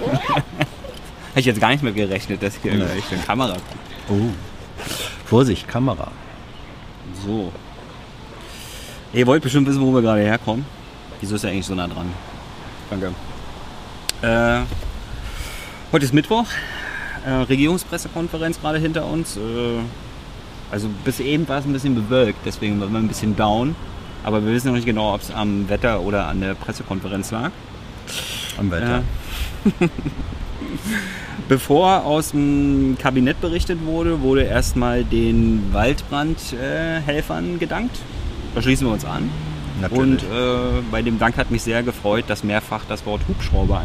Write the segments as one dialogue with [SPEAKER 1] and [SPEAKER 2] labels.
[SPEAKER 1] Äh. Hätte ich jetzt gar nicht mehr gerechnet, dass hier gleich eine Kamera kommt.
[SPEAKER 2] Oh. Vorsicht, Kamera.
[SPEAKER 1] So. Ihr wollt bestimmt wissen, wo wir gerade herkommen. Wieso ist er eigentlich so nah dran? Danke. Äh, heute ist Mittwoch. Äh, Regierungspressekonferenz gerade hinter uns. Äh, also bis eben war es ein bisschen bewölkt, deswegen waren wir ein bisschen down. Aber wir wissen noch nicht genau, ob es am Wetter oder an der Pressekonferenz lag.
[SPEAKER 2] Am Wetter.
[SPEAKER 1] Äh, Bevor aus dem Kabinett berichtet wurde, wurde erstmal den Waldbrandhelfern gedankt. Da schließen wir uns an.
[SPEAKER 2] Natürlich.
[SPEAKER 1] Und äh, bei dem Dank hat mich sehr gefreut, dass mehrfach das Wort Hubschrauber,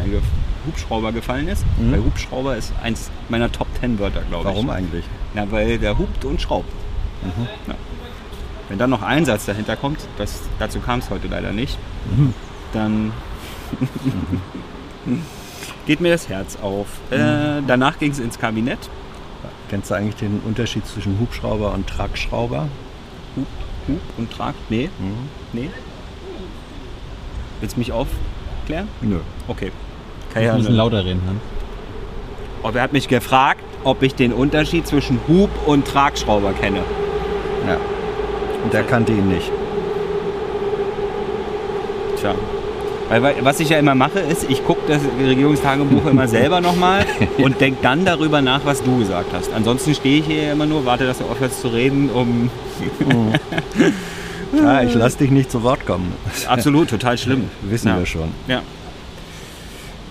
[SPEAKER 1] Hubschrauber gefallen ist.
[SPEAKER 2] Mhm.
[SPEAKER 1] Weil Hubschrauber ist eins meiner Top Ten Wörter, glaube ich.
[SPEAKER 2] Warum eigentlich?
[SPEAKER 1] Na, weil der hupt und schraubt.
[SPEAKER 2] Mhm.
[SPEAKER 1] Ja. Wenn dann noch ein Satz dahinter kommt, das, dazu kam es heute leider nicht,
[SPEAKER 2] Mhm.
[SPEAKER 1] dann geht mir das Herz auf.
[SPEAKER 2] Mhm.
[SPEAKER 1] Äh, danach ging es ins Kabinett.
[SPEAKER 2] Kennst du eigentlich den Unterschied zwischen Hubschrauber und Tragschrauber?
[SPEAKER 1] Hub, Hub und Trag. Nee,
[SPEAKER 2] Mhm.
[SPEAKER 1] nee. Willst du mich aufklären?
[SPEAKER 2] Nö.
[SPEAKER 1] Okay.
[SPEAKER 3] Ich
[SPEAKER 1] Kann ja
[SPEAKER 3] muss ein lauter reden. Ne?
[SPEAKER 1] Oh, er hat mich gefragt, ob ich den Unterschied zwischen Hub und Tragschrauber kenne.
[SPEAKER 2] Ja. Und der kannte ihn nicht.
[SPEAKER 1] Tja. Weil, was ich ja immer mache, ist, ich gucke das Regierungstagebuch immer selber nochmal und denke dann darüber nach, was du gesagt hast. Ansonsten stehe ich hier immer nur, warte, dass du aufhörst zu reden, um.
[SPEAKER 2] Ja, ich lass dich nicht zu Wort kommen.
[SPEAKER 1] Absolut, total schlimm.
[SPEAKER 2] Wissen
[SPEAKER 1] Ja.
[SPEAKER 2] wir schon.
[SPEAKER 1] Ja.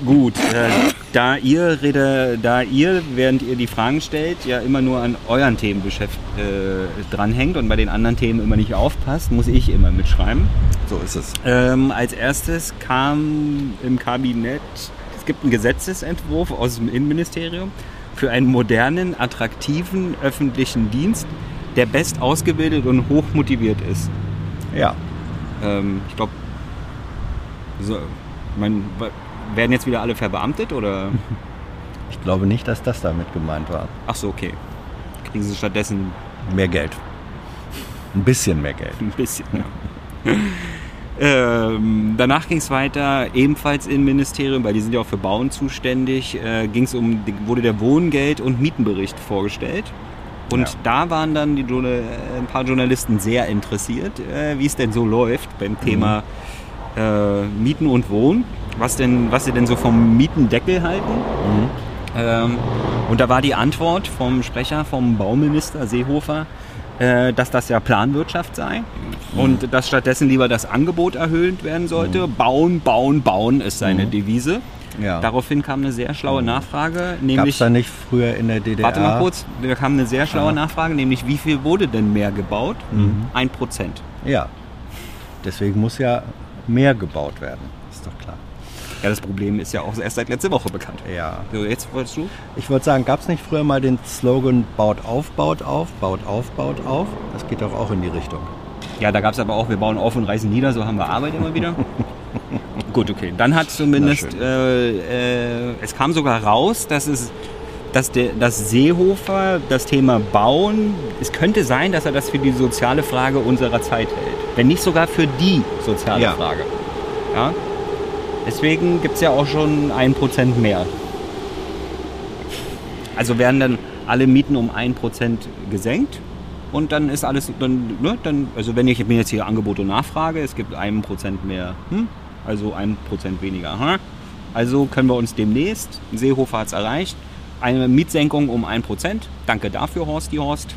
[SPEAKER 1] Gut, äh, da ihr rede, da ihr, während ihr die Fragen stellt, ja immer nur an euren Themen beschäft, äh, dranhängt und bei den anderen Themen immer nicht aufpasst, muss ich immer mitschreiben.
[SPEAKER 2] So ist es.
[SPEAKER 1] Ähm, als erstes kam im Kabinett, es gibt einen Gesetzesentwurf aus dem Innenministerium für einen modernen, attraktiven öffentlichen Dienst, der best ausgebildet und hoch motiviert ist.
[SPEAKER 2] Ja.
[SPEAKER 1] Ähm, ich glaube, so, mein, werden jetzt wieder alle verbeamtet oder?
[SPEAKER 2] Ich glaube nicht, dass das damit gemeint war.
[SPEAKER 1] Ach so, okay. Kriegen sie stattdessen
[SPEAKER 2] Mehr Geld. Ein bisschen mehr Geld.
[SPEAKER 1] ein bisschen. Ja. ähm, danach ging es weiter, ebenfalls im Ministerium, weil die sind ja auch für Bauen zuständig, äh, ging's um, wurde der Wohngeld- und Mietenbericht vorgestellt. Und
[SPEAKER 2] Ja.
[SPEAKER 1] da waren dann die, äh, ein paar Journalisten sehr interessiert, äh, wie es denn so läuft beim Thema äh, Mieten und Wohnen. Was, denn, was sie denn so vom Mietendeckel halten. Ähm, und da war die Antwort vom Sprecher, vom Bauminister Seehofer, äh, dass das ja Planwirtschaft sei und dass stattdessen lieber das Angebot erhöht werden sollte. Bauen, bauen, bauen ist seine Devise.
[SPEAKER 2] Ja.
[SPEAKER 1] Daraufhin kam eine sehr schlaue Nachfrage,
[SPEAKER 2] Gab es
[SPEAKER 1] nämlich...
[SPEAKER 2] da nicht früher in der DDR?
[SPEAKER 1] Warte mal kurz, da kam eine sehr schlaue
[SPEAKER 2] Ah.
[SPEAKER 1] Nachfrage, nämlich wie viel wurde denn mehr gebaut?
[SPEAKER 2] Mhm.
[SPEAKER 1] Ein Prozent.
[SPEAKER 2] Ja. Deswegen muss ja mehr gebaut werden. Ist doch klar.
[SPEAKER 1] Ja, das Problem ist ja auch erst seit letzter Woche bekannt.
[SPEAKER 2] Ja.
[SPEAKER 1] So, jetzt wolltest du?
[SPEAKER 2] Ich würde sagen, gab es nicht früher mal den Slogan baut auf, baut auf, baut auf, baut auf? Das geht doch auch in die Richtung.
[SPEAKER 1] Ja, da gab es aber auch, wir bauen auf und reißen nieder, so haben wir Arbeit immer wieder. Gut, okay. Dann hat zumindest, äh, äh, es kam sogar raus, dass es, dass, der, dass Seehofer das Thema Bauen, es könnte sein, dass er das für die soziale Frage unserer Zeit hält. Wenn nicht sogar für die soziale
[SPEAKER 2] Ja.
[SPEAKER 1] Frage. Ja? Deswegen gibt es ja auch schon ein Prozent mehr. Also werden dann alle Mieten um ein Prozent gesenkt und dann ist alles, dann, ne, dann, also wenn ich mir jetzt hier Angebot und Nachfrage, es gibt ein Prozent mehr, hm, also ein Prozent weniger. Hm? Also können wir uns demnächst, Seehofer hat es erreicht, eine Mietsenkung um ein Prozent. Danke dafür, Horsti Horst.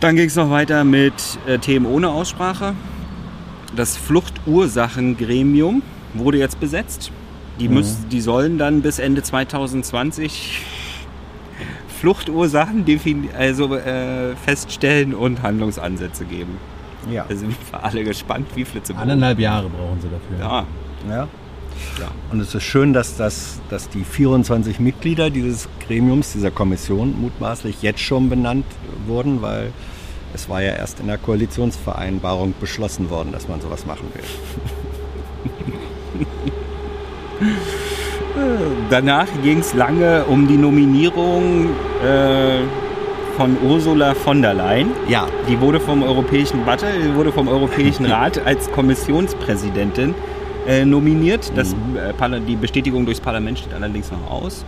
[SPEAKER 1] Dann ging es noch weiter mit äh, Themen ohne Aussprache. Das Fluchtursachengremium wurde jetzt besetzt. Die, müssen, die sollen dann bis Ende 2020 Fluchtursachen also, äh, feststellen und Handlungsansätze geben.
[SPEAKER 2] Ja.
[SPEAKER 1] Da sind wir alle gespannt, wie Flitze.
[SPEAKER 3] Eineinhalb Jahre brauchen sie dafür.
[SPEAKER 1] Ja,
[SPEAKER 2] ja.
[SPEAKER 1] ja.
[SPEAKER 2] Und es ist schön, dass, das, dass die 24 Mitglieder dieses Gremiums, dieser Kommission mutmaßlich jetzt schon benannt wurden, weil es war ja erst in der Koalitionsvereinbarung beschlossen worden, dass man sowas machen will.
[SPEAKER 1] Danach ging es lange um die Nominierung äh, von Ursula von der Leyen.
[SPEAKER 2] Ja,
[SPEAKER 1] Die wurde vom Europäischen, warte, wurde vom Europäischen Rat als Kommissionspräsidentin äh, nominiert. Das, äh, die Bestätigung durchs Parlament steht allerdings noch aus.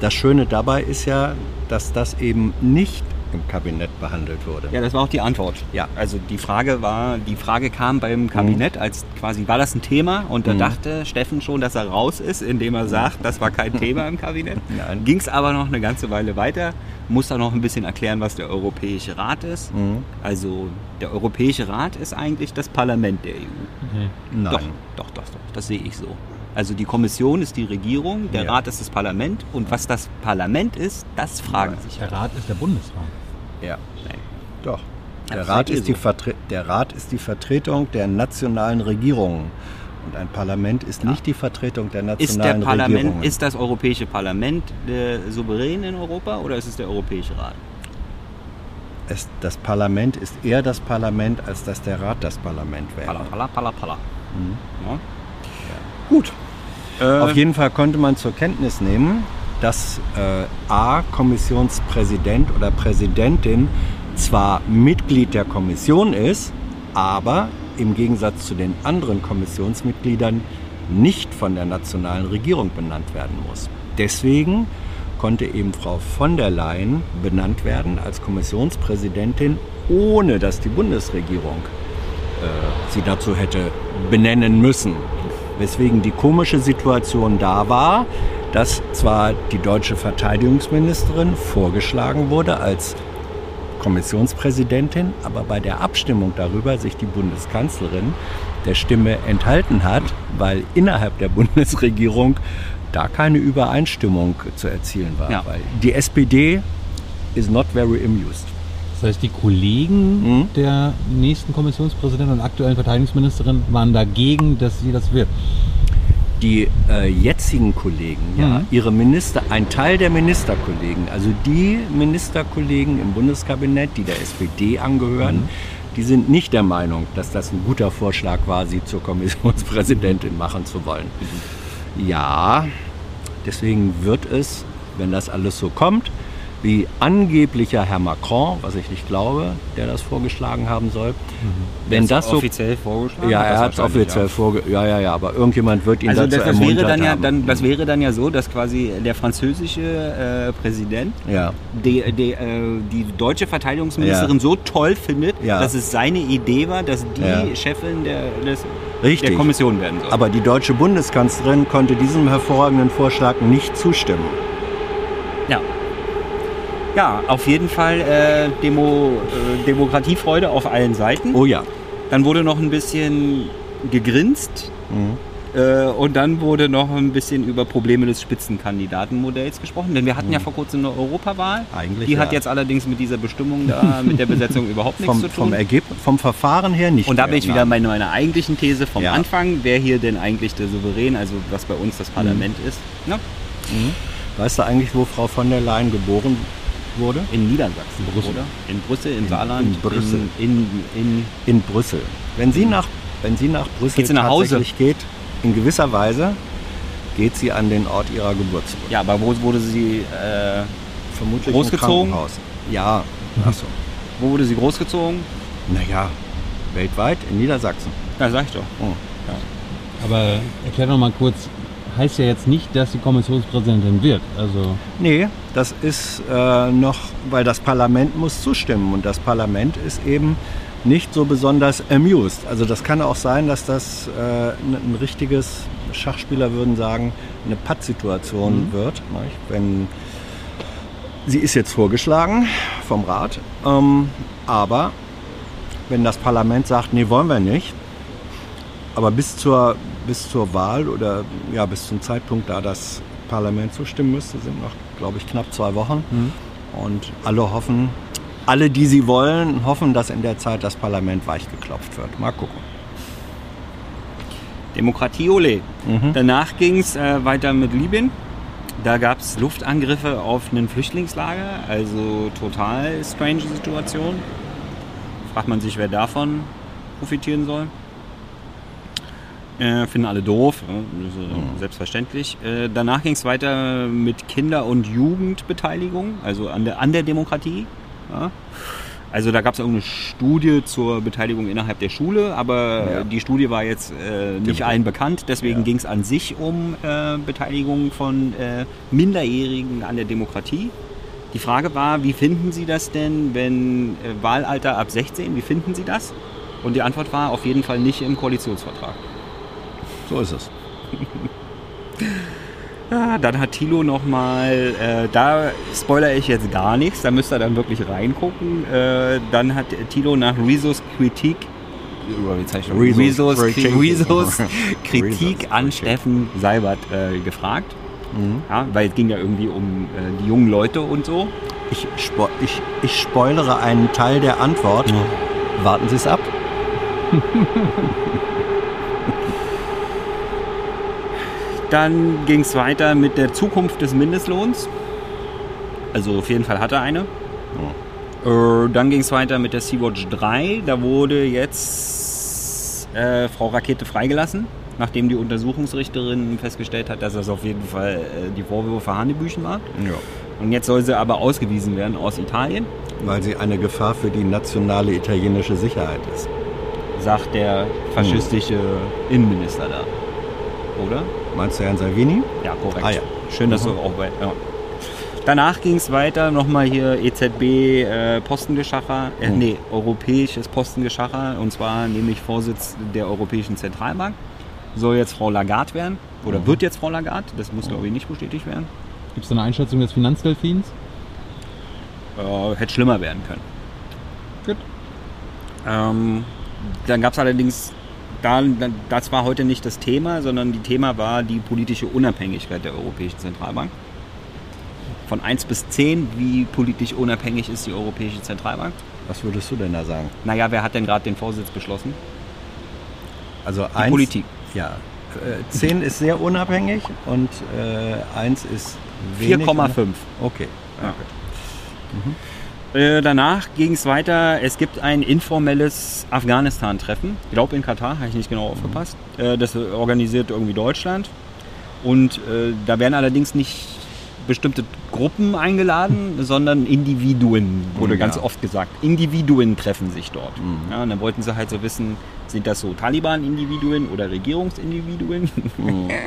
[SPEAKER 2] Das Schöne dabei ist ja, dass das eben nicht im Kabinett behandelt wurde.
[SPEAKER 1] Ja, das war auch die Antwort.
[SPEAKER 2] Ja.
[SPEAKER 1] Also die Frage war, die Frage kam beim Kabinett, als quasi war das ein Thema und da
[SPEAKER 2] Mhm.
[SPEAKER 1] dachte Steffen schon, dass er raus ist, indem er sagt, das war kein Thema im Kabinett.
[SPEAKER 2] Nein.
[SPEAKER 1] Ging es aber noch eine ganze Weile weiter, muss dann noch ein bisschen erklären, was der Europäische Rat ist.
[SPEAKER 2] Mhm.
[SPEAKER 1] Also der Europäische Rat ist eigentlich das Parlament der EU.
[SPEAKER 2] Nein.
[SPEAKER 1] Doch, doch, doch, doch, das sehe ich so. Also die Kommission ist die Regierung, der
[SPEAKER 2] Ja.
[SPEAKER 1] Rat ist das Parlament und was das Parlament ist, das fragen sich
[SPEAKER 3] Der Rat ist der Bundesrat.
[SPEAKER 2] Ja.
[SPEAKER 1] Nein.
[SPEAKER 2] Doch.
[SPEAKER 1] Ja,
[SPEAKER 2] Der Rat, ist die. Vertre der Rat ist die Vertretung der nationalen Regierungen. Und ein Parlament ist nicht die Vertretung der
[SPEAKER 1] Ist der
[SPEAKER 2] nationalen Regierungen.
[SPEAKER 1] ist das Europäische Parlament der Souverän in Europa oder ist es der Europäische Rat?
[SPEAKER 2] es, das Parlament ist eher das Parlament, als dass der Rat das Parlament wäre.
[SPEAKER 1] Palla, palla, palla, palla.
[SPEAKER 2] Mhm.
[SPEAKER 1] Ja. Gut. Äh,
[SPEAKER 2] Auf jeden Fall konnte man zur Kenntnis nehmen, dass äh, A, Kommissionspräsident oder Präsidentin zwar Mitglied der Kommission ist, aber im Gegensatz zu den anderen Kommissionsmitgliedern nicht von der nationalen Regierung benannt werden muss. Deswegen konnte eben Frau von der Leyen benannt werden als Kommissionspräsidentin, ohne dass die Bundesregierung äh, sie dazu hätte benennen müssen. Weswegen die komische Situation da war, dass zwar die deutsche Verteidigungsministerin vorgeschlagen wurde als Kommissionspräsidentin, aber bei der Abstimmung darüber sich die Bundeskanzlerin der Stimme enthalten hat, weil innerhalb der Bundesregierung da keine Übereinstimmung zu erzielen war.
[SPEAKER 1] Ja.
[SPEAKER 2] Weil die SPD is not very amused.
[SPEAKER 3] Das heißt, die Kollegen
[SPEAKER 2] Mhm.
[SPEAKER 3] der nächsten Kommissionspräsidentin und aktuellen Verteidigungsministerin waren dagegen, dass sie das wird.
[SPEAKER 2] Die äh, jetzigen Kollegen, ja,
[SPEAKER 3] Mhm.
[SPEAKER 2] ihre Minister, ein Teil der Ministerkollegen, also die Ministerkollegen im Bundeskabinett, die der SPD angehören,
[SPEAKER 3] Mhm.
[SPEAKER 2] die sind nicht der Meinung, dass das ein guter Vorschlag war, sie zur Kommissionspräsidentin machen zu wollen. Ja, deswegen wird es, wenn das alles so kommt, wie angeblicher Herr Macron, was ich nicht glaube, der das vorgeschlagen haben soll, wenn das so
[SPEAKER 1] offiziell vorgeschlagen?
[SPEAKER 2] ja, er hat es offiziell
[SPEAKER 1] ja.
[SPEAKER 2] vorge... Ja, ja, ja, aber irgendjemand wird ihn
[SPEAKER 1] Also
[SPEAKER 2] dazu
[SPEAKER 1] das, das
[SPEAKER 2] ermuntert
[SPEAKER 1] wäre dann ja
[SPEAKER 2] haben.
[SPEAKER 1] dann, das wäre dann ja so, dass quasi der französische äh, Präsident
[SPEAKER 2] ja,
[SPEAKER 1] die, die, äh, die deutsche Verteidigungsministerin
[SPEAKER 2] Ja.
[SPEAKER 1] so toll findet, dass es seine Idee war, dass die. Chefin der, des, der Kommission werden soll.
[SPEAKER 2] aber die deutsche Bundeskanzlerin konnte diesem hervorragenden Vorschlag nicht zustimmen.
[SPEAKER 1] ja. Ja, auf jeden Fall äh, Demo, äh, Demokratiefreude auf allen Seiten.
[SPEAKER 2] Oh ja.
[SPEAKER 1] Dann wurde noch ein bisschen gegrinst
[SPEAKER 2] Mhm.
[SPEAKER 1] äh, und dann wurde noch ein bisschen über Probleme des Spitzenkandidatenmodells gesprochen. Denn wir hatten ja vor kurzem eine Europawahl.
[SPEAKER 2] Mhm. Eigentlich
[SPEAKER 1] Die hat
[SPEAKER 2] ja.
[SPEAKER 1] jetzt allerdings mit dieser Bestimmung da, mit der Besetzung überhaupt nichts
[SPEAKER 2] Vom,
[SPEAKER 1] zu tun.
[SPEAKER 2] vom Ergebnis, vom Verfahren her nicht.
[SPEAKER 1] Und da bin ich wieder
[SPEAKER 2] nein.
[SPEAKER 1] bei meiner eigentlichen These vom
[SPEAKER 2] Ja.
[SPEAKER 1] Anfang, wer hier denn eigentlich der Souverän, also was bei uns das Parlament ist. Ne?
[SPEAKER 2] Weißt du eigentlich, wo Frau von der Leyen geboren wurde?
[SPEAKER 1] In Niedersachsen,
[SPEAKER 3] Brüssel.
[SPEAKER 1] oder? In Brüssel, im
[SPEAKER 2] In-
[SPEAKER 1] Saarland,
[SPEAKER 2] in Brüssel.
[SPEAKER 1] In, in,
[SPEAKER 2] In Brüssel. Wenn sie nach, wenn sie nach Brüssel
[SPEAKER 1] Geht sie nach Hause?
[SPEAKER 2] tatsächlich geht, in gewisser Weise geht sie an den Ort ihrer Geburt zurück.
[SPEAKER 1] in, ja, aber wo wurde sie, äh,
[SPEAKER 2] Vermutlich
[SPEAKER 1] Großgezogen?
[SPEAKER 2] im Krankenhaus. Ja, ach so.
[SPEAKER 1] wo wurde sie großgezogen?
[SPEAKER 2] Naja, weltweit in Niedersachsen.
[SPEAKER 1] Ja, sag ich doch.
[SPEAKER 2] Oh.
[SPEAKER 3] Aber erklär noch mal kurz, heißt ja jetzt nicht, dass sie Kommissionspräsidentin wird. Also
[SPEAKER 2] Nee, das ist äh, noch, weil das Parlament muss zustimmen und das Parlament ist eben nicht so besonders amused. Also das kann auch sein, dass das äh, ein, richtiges, Schachspieler würden sagen, eine Pattsituation wird. Nicht? Wenn sie ist jetzt vorgeschlagen vom Rat, ähm, aber wenn das Parlament sagt, nee, wollen wir nicht, aber bis zur, bis zur Wahl oder ja, bis zum Zeitpunkt, da das Parlament zustimmen müsste, sind noch, glaube ich, knapp zwei Wochen. Und alle hoffen, alle, die sie wollen, hoffen, dass in der Zeit das Parlament weichgeklopft wird. Mal gucken.
[SPEAKER 1] Demokratie, ole.
[SPEAKER 2] Mhm.
[SPEAKER 1] Danach ging es äh, weiter mit Libyen. Da gab es Luftangriffe auf ein Flüchtlingslager, also total strange Situation. Fragt man sich, wer davon profitieren soll. Äh, finden alle doof, ja, äh, selbstverständlich. Äh, danach ging es weiter mit Kinder- und Jugendbeteiligung, also an der, an der Demokratie. Ja. Also da gab es irgendeine Studie zur Beteiligung innerhalb der Schule, aber
[SPEAKER 2] Ja.
[SPEAKER 1] die Studie war jetzt äh, nicht
[SPEAKER 2] Dem-
[SPEAKER 1] allen bekannt. Deswegen ging es an sich um äh, Beteiligung von äh, Minderjährigen an der Demokratie. Die Frage war, wie finden Sie das denn, wenn Wahlalter ab 16, wie finden Sie das? Und die Antwort war auf jeden Fall nicht im Koalitionsvertrag.
[SPEAKER 2] So ist es.
[SPEAKER 1] Ja, dann hat Thilo nochmal, äh, da spoilere ich jetzt gar nichts, da müsst ihr dann wirklich reingucken. Äh, dann hat Thilo nach Rezos Kritik,
[SPEAKER 2] Rezos
[SPEAKER 1] Rezos,
[SPEAKER 2] Kritik.
[SPEAKER 1] An. Steffen Seibert äh, gefragt.
[SPEAKER 2] Mhm.
[SPEAKER 1] Ja, weil es ging ja irgendwie um äh, die jungen Leute und so.
[SPEAKER 2] Ich, spo ich, ich spoilere einen Teil der Antwort. Warten Sie es ab.
[SPEAKER 1] Dann ging es weiter mit der Zukunft des Mindestlohns. Also auf jeden Fall hat er eine. Äh, dann ging es weiter mit der Sea-Watch 3. Da wurde jetzt äh, Frau Rakete freigelassen, nachdem die Untersuchungsrichterin festgestellt hat, dass das auf jeden Fall äh, die Vorwürfe Hanebüchen waren.
[SPEAKER 2] Ja.
[SPEAKER 1] Und jetzt soll sie aber ausgewiesen werden aus Italien,
[SPEAKER 2] Weil sie eine Gefahr für die nationale italienische Sicherheit ist.
[SPEAKER 1] sagt der faschistische Innenminister da. Oder?
[SPEAKER 2] Meinst du Herrn Salvini?
[SPEAKER 1] Ja, korrekt.
[SPEAKER 2] Ah, ja.
[SPEAKER 1] Schön, dass du auch bei. Ja. Danach ging es weiter, nochmal hier EZB äh, Postengeschacher, äh,
[SPEAKER 2] Mhm.
[SPEAKER 1] nee, europäisches Postengeschacher, und zwar nämlich Vorsitz der Europäischen Zentralbank. Soll jetzt Frau Lagarde werden, oder
[SPEAKER 2] Mhm.
[SPEAKER 1] wird jetzt Frau Lagarde, das muss glaube ich nicht bestätigt werden.
[SPEAKER 3] Gibt es eine Einschätzung des Finanzdelfins?
[SPEAKER 1] Äh, hätte schlimmer werden können.
[SPEAKER 3] Gut.
[SPEAKER 1] Ähm, dann gab es allerdings, da, das war heute nicht das Thema, sondern die Thema war die politische Unabhängigkeit der Europäischen Zentralbank. Von 1 bis 10, wie politisch unabhängig ist die Europäische Zentralbank?
[SPEAKER 2] Was würdest du denn da sagen?
[SPEAKER 1] Naja, wer hat denn gerade den Vorsitz beschlossen?
[SPEAKER 2] Also
[SPEAKER 1] Die Politik.
[SPEAKER 2] Ja. Äh, 10 ist sehr unabhängig und äh, 1 ist wenig.
[SPEAKER 1] 4,5.
[SPEAKER 2] Okay.
[SPEAKER 1] Ja. Äh, danach ging es weiter. Es gibt ein informelles Afghanistan-Treffen. Ich glaube in Katar, habe ich nicht genau aufgepasst. Äh, das organisiert irgendwie Deutschland. Und äh, da werden allerdings nicht bestimmte Gruppen eingeladen, sondern Individuen, wurde
[SPEAKER 2] Ja.
[SPEAKER 1] ganz oft gesagt. Individuen treffen sich dort.
[SPEAKER 2] Mhm.
[SPEAKER 1] Ja, und dann wollten sie halt so wissen, sind das so Taliban-Individuen oder Regierungsindividuen?
[SPEAKER 2] Mhm.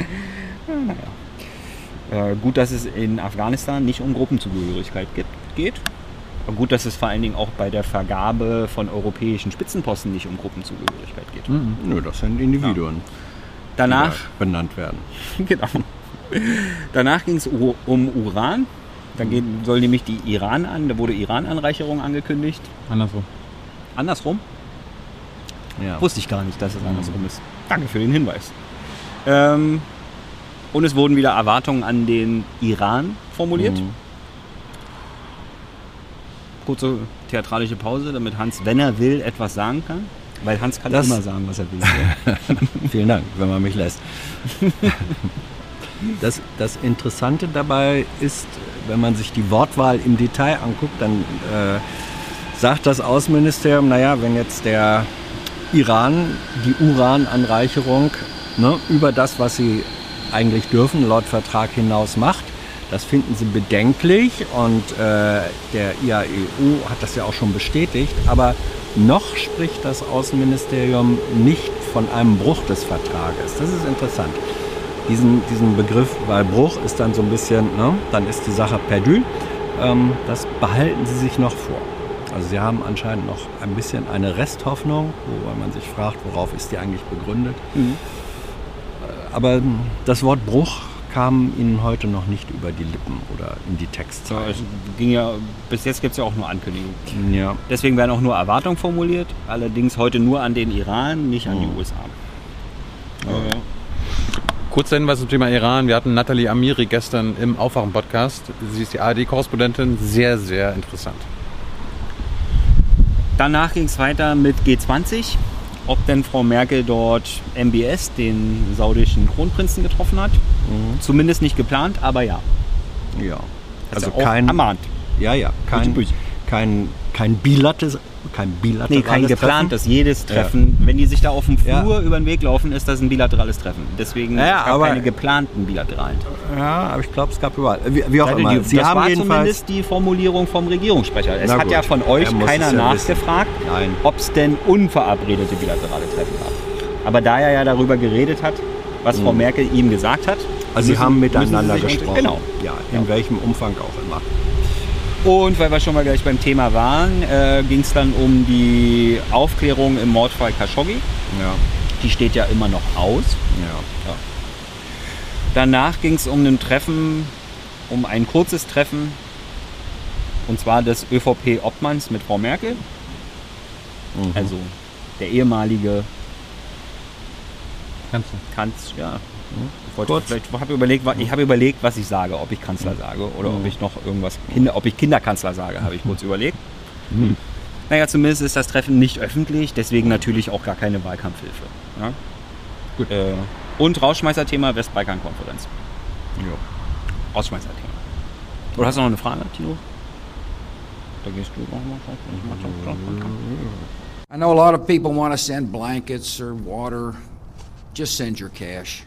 [SPEAKER 1] Äh, gut, dass es in Afghanistan nicht um Gruppenzugehörigkeit geht. Aber gut, dass es vor allen Dingen auch bei der Vergabe von europäischen Spitzenposten nicht um Gruppenzugehörigkeit geht.
[SPEAKER 3] Mhm.
[SPEAKER 2] Nö, das sind Individuen,
[SPEAKER 1] Danach,
[SPEAKER 2] die da benannt werden.
[SPEAKER 1] genau. Danach ging es um Uran. Dann geht, soll nämlich die Iran an, da wurde Iran-Anreicherung angekündigt.
[SPEAKER 3] Andersrum.
[SPEAKER 1] Andersrum?
[SPEAKER 2] Ja.
[SPEAKER 1] Wusste ich gar nicht, dass es andersrum ist. Danke für den Hinweis. Ähm, und es wurden wieder Erwartungen an den Iran formuliert.
[SPEAKER 2] Mhm.
[SPEAKER 1] Kurze theatralische Pause, damit Hans, wenn er will, etwas sagen kann. Weil Hans kann
[SPEAKER 2] Das-
[SPEAKER 1] immer sagen, was er will.
[SPEAKER 2] Vielen Dank, wenn man mich lässt. Das, das Interessante dabei ist, wenn man sich die Wortwahl im Detail anguckt, dann äh, sagt das Außenministerium, naja, wenn jetzt der Iran die Urananreicherung ne, über das, was sie eigentlich dürfen, laut Vertrag hinaus macht, das finden sie bedenklich und äh, der IAEO hat das ja auch schon bestätigt, aber noch spricht das Außenministerium nicht von einem Bruch des Vertrages. Das ist interessant. Diesen, diesen Begriff, weil Bruch ist dann so ein bisschen, ne, dann ist die Sache perdu. Ähm, das behalten sie sich noch vor. Also sie haben anscheinend noch ein bisschen eine Resthoffnung, wobei man sich fragt, worauf ist die eigentlich begründet. Äh, Aber das Wort Bruch kam ihnen heute noch nicht über die Lippen oder in die Textzeilen.
[SPEAKER 1] es ging ja, bis jetzt gibt es ja auch nur Ankündigungen.
[SPEAKER 2] Ja.
[SPEAKER 1] Deswegen werden auch nur Erwartungen formuliert, allerdings heute nur an den Iran, nicht an die
[SPEAKER 2] Mhm.
[SPEAKER 1] USA.
[SPEAKER 4] Kurzer Hinweis zum Thema Iran. Wir hatten Nathalie Amiri gestern im Aufwachen-Podcast. Sie ist die ARD-Korrespondentin. Sehr, sehr interessant.
[SPEAKER 1] Danach ging es weiter mit G20, ob denn Frau Merkel dort MBS, den saudischen Kronprinzen, getroffen hat.
[SPEAKER 2] Mhm.
[SPEAKER 1] Zumindest nicht geplant, aber ja.
[SPEAKER 2] ja.
[SPEAKER 1] Hat
[SPEAKER 2] Also kein,
[SPEAKER 1] ermahnt.
[SPEAKER 2] ja, ja, kein. Kein, kein, bilates, kein bilaterales
[SPEAKER 1] Nee, kein geplantes. Jedes Treffen, wenn die sich da auf dem
[SPEAKER 2] Ja.
[SPEAKER 1] Flur über den Weg laufen, ist das ein bilaterales Treffen. Deswegen
[SPEAKER 2] Ja,
[SPEAKER 1] es gab
[SPEAKER 2] aber-
[SPEAKER 1] keine geplanten bilateralen Treffen.
[SPEAKER 2] Ja, aber ich glaube, es gab überall. Wie, wie auch immer.
[SPEAKER 1] Die,
[SPEAKER 2] Sie
[SPEAKER 1] das
[SPEAKER 2] haben
[SPEAKER 1] war zumindest die Formulierung vom Regierungssprecher. Es
[SPEAKER 2] Na
[SPEAKER 1] hat
[SPEAKER 2] gut,
[SPEAKER 1] ja von euch
[SPEAKER 2] er
[SPEAKER 1] keiner
[SPEAKER 2] ja
[SPEAKER 1] nachgefragt, ob es denn unverabredete bilaterale Treffen gab. Aber da er ja darüber geredet hat, was Frau Merkel ihm gesagt hat,
[SPEAKER 2] Mhm. Also Sie haben miteinander gesprochen.
[SPEAKER 1] Genau.
[SPEAKER 2] Ja, in welchem Umfang auch immer.
[SPEAKER 1] Und weil wir schon mal gleich beim Thema waren, äh, ging es dann um die Aufklärung im Mordfall Khashoggi.
[SPEAKER 2] Ja,
[SPEAKER 1] Die steht ja immer noch aus.
[SPEAKER 2] ja.
[SPEAKER 1] Danach ging es um ein Treffen, um ein kurzes Treffen, und zwar des ÖVP-Obmanns mit Frau Merkel.
[SPEAKER 2] Mhm.
[SPEAKER 1] Also der ehemalige
[SPEAKER 3] Kanzler.
[SPEAKER 1] Kanzler. Ja. Ich, wollte
[SPEAKER 2] Kurz.
[SPEAKER 1] vielleicht, habe überlegt, ich habe überlegt, was ich sage, ob ich Kanzler sage oder ob ich noch irgendwas, Kinder, ob ich Kinderkanzler sage, habe ich kurz überlegt. Naja, zumindest ist das Treffen nicht öffentlich, deswegen natürlich auch gar keine Wahlkampfhilfe. Ja?
[SPEAKER 3] Gut.
[SPEAKER 1] Äh, und Rausschmeißerthema Westbalkan-Konferenz.
[SPEAKER 2] Ja.
[SPEAKER 1] Rausschmeißerthema. Oder hast du noch eine Frage, Tino? Da gehst du noch mal.
[SPEAKER 5] I know a lot of people want to send blankets or water. Just send your cash.